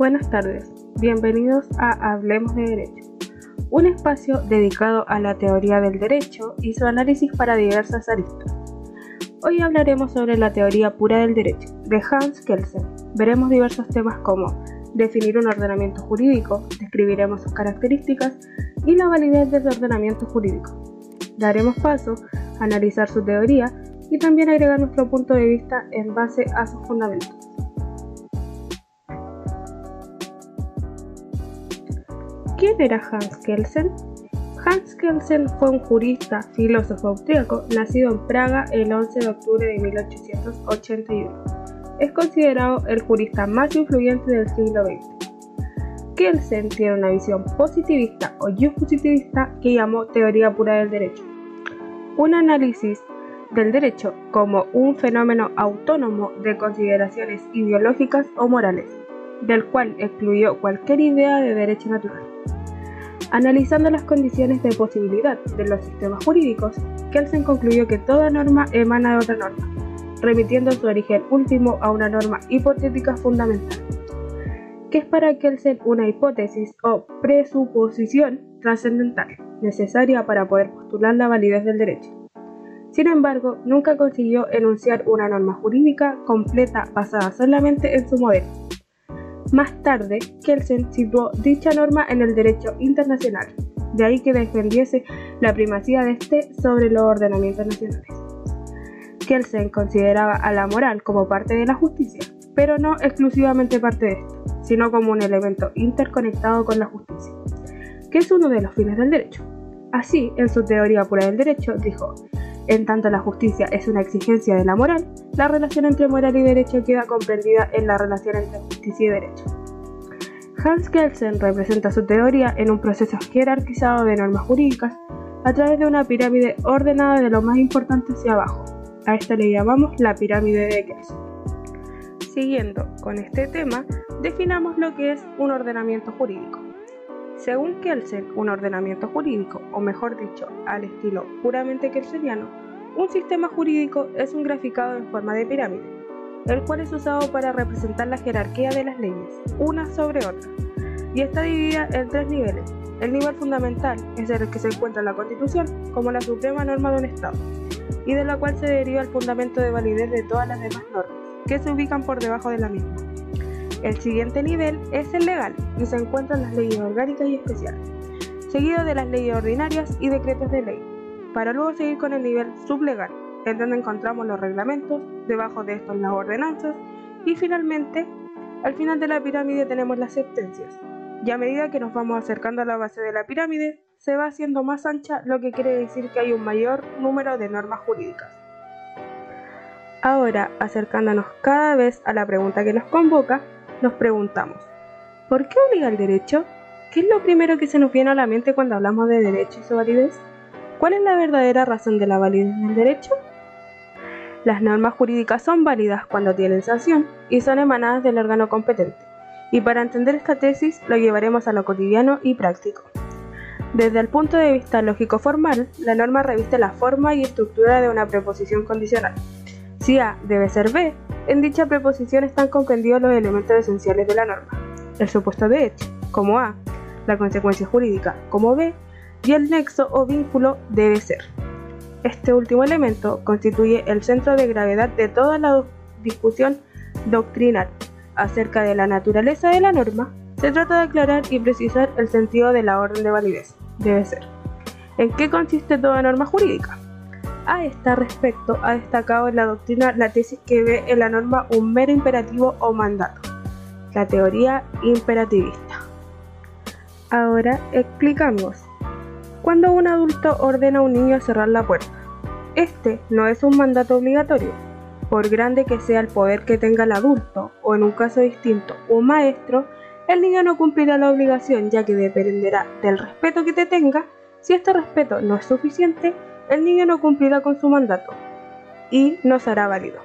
Buenas tardes, bienvenidos a Hablemos de Derecho, un espacio dedicado a la teoría del derecho y su análisis para diversas aristas. Hoy hablaremos sobre la teoría pura del derecho de Hans Kelsen. Veremos diversos temas como definir un ordenamiento jurídico, describiremos sus características y la validez de ordenamiento jurídico. Daremos paso a analizar su teoría y también agregar nuestro punto de vista en base a sus fundamentos. ¿Quién era Hans Kelsen? Hans Kelsen fue un jurista, filósofo austríaco, nacido en Praga el 11 de octubre de 1881. Es considerado el jurista más influyente del siglo XX. Kelsen tiene una visión positivista o positivista que llamó teoría pura del derecho. Un análisis del derecho como un fenómeno autónomo de consideraciones ideológicas o morales, del cual excluyó cualquier idea de derecho natural. Analizando las condiciones de posibilidad de los sistemas jurídicos, Kelsen concluyó que toda norma emana de otra norma, remitiendo su origen último a una norma hipotética fundamental, que es para Kelsen una hipótesis o presuposición trascendental, necesaria para poder postular la validez del derecho. Sin embargo, nunca consiguió enunciar una norma jurídica completa basada solamente en su modelo. Más tarde, Kelsen situó dicha norma en el derecho internacional, de ahí que defendiese la primacía de este sobre los ordenamientos nacionales. Kelsen consideraba a la moral como parte de la justicia, pero no exclusivamente parte de esto, sino como un elemento interconectado con la justicia, que es uno de los fines del derecho. Así, en su teoría pura del derecho, dijo, en tanto la justicia es una exigencia de la moral, la relación entre moral y derecho queda comprendida en la relación entre justicia y derecho. Hans Kelsen representa su teoría en un proceso jerarquizado de normas jurídicas a través de una pirámide ordenada de lo más importante hacia abajo. A esta le llamamos la pirámide de Kelsen. Siguiendo con este tema, definamos lo que es un ordenamiento jurídico. Según Kelsen, un ordenamiento jurídico, o mejor dicho, al estilo puramente kelseniano, un sistema jurídico es un graficado en forma de pirámide, el cual es usado para representar la jerarquía de las leyes, una sobre otra, y está dividida en tres niveles. El nivel fundamental es el que se encuentra en la Constitución como la suprema norma de un Estado, y de la cual se deriva el fundamento de validez de todas las demás normas, que se ubican por debajo de la misma. El siguiente nivel es el legal y se encuentran las leyes orgánicas y especiales, seguido de las leyes ordinarias y decretos de ley, para luego seguir con el nivel sublegal, en donde encontramos los reglamentos, debajo de estos las ordenanzas y finalmente, al final de la pirámide tenemos las sentencias. Y a medida que nos vamos acercando a la base de la pirámide, se va haciendo más ancha, lo que quiere decir que hay un mayor número de normas jurídicas. Ahora, acercándonos cada vez a la pregunta que nos convoca, nos preguntamos, ¿por qué obliga el derecho? ¿Qué es lo primero que se nos viene a la mente cuando hablamos de derecho y su validez? ¿Cuál es la verdadera razón de la validez del derecho? Las normas jurídicas son válidas cuando tienen sanción y son emanadas del órgano competente. Y para entender esta tesis lo llevaremos a lo cotidiano y práctico. Desde el punto de vista lógico-formal, la norma reviste la forma y estructura de una preposición condicional. Si A debe ser B, en dicha preposición están comprendidos los elementos esenciales de la norma, el supuesto de hecho, como A, la consecuencia jurídica, como B, y el nexo o vínculo debe ser. Este último elemento constituye el centro de gravedad de toda la discusión doctrinal acerca de la naturaleza de la norma. Se trata de aclarar y precisar el sentido de la orden de validez, debe ser. ¿En qué consiste toda norma jurídica? A este respecto ha destacado en la doctrina la tesis que ve en la norma un mero imperativo o mandato, la teoría imperativista. Ahora explicamos. Cuando un adulto ordena a un niño cerrar la puerta, este no es un mandato obligatorio, por grande que sea el poder que tenga el adulto, o en un caso distinto, un maestro, el niño no cumplirá la obligación ya que dependerá del respeto que te tenga. Si este respeto no es suficiente, el niño no cumplirá con su mandato y no será válido.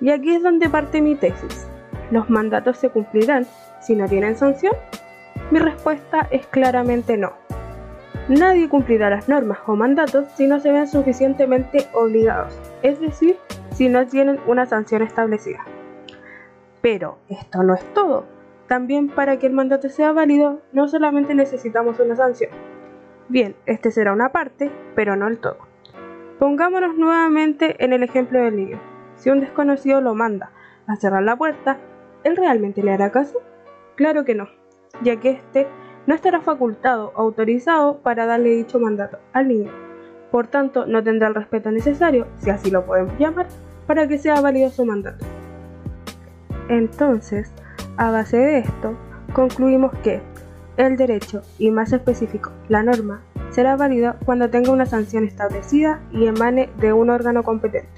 Y aquí es donde parte mi tesis. ¿Los mandatos se cumplirán si no tienen sanción? Mi respuesta es claramente no. Nadie cumplirá las normas o mandatos si no se ven suficientemente obligados, es decir, si no tienen una sanción establecida. Pero esto no es todo. También para que el mandato sea válido, no solamente necesitamos una sanción. Bien, este será una parte, pero no el todo. Pongámonos nuevamente en el ejemplo del niño. Si un desconocido lo manda a cerrar la puerta, ¿él realmente le hará caso? Claro que no, ya que éste no estará facultado o autorizado para darle dicho mandato al niño. Por tanto, no tendrá el respeto necesario, si así lo podemos llamar, para que sea válido su mandato. Entonces, a base de esto, concluimos que el derecho, y más específico, la norma, será válida cuando tenga una sanción establecida y emane de un órgano competente,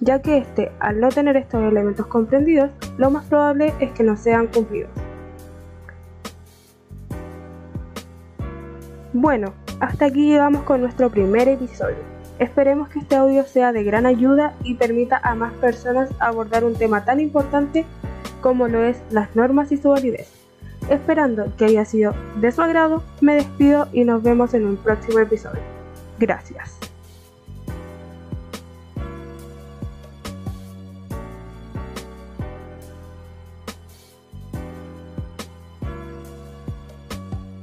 ya que éste, al no tener estos elementos comprendidos, lo más probable es que no sean cumplidos. Bueno, hasta aquí llegamos con nuestro primer episodio. Esperemos que este audio sea de gran ayuda y permita a más personas abordar un tema tan importante como lo es las normas y su validez. Esperando que haya sido de su agrado, me despido y nos vemos en un próximo episodio. Gracias.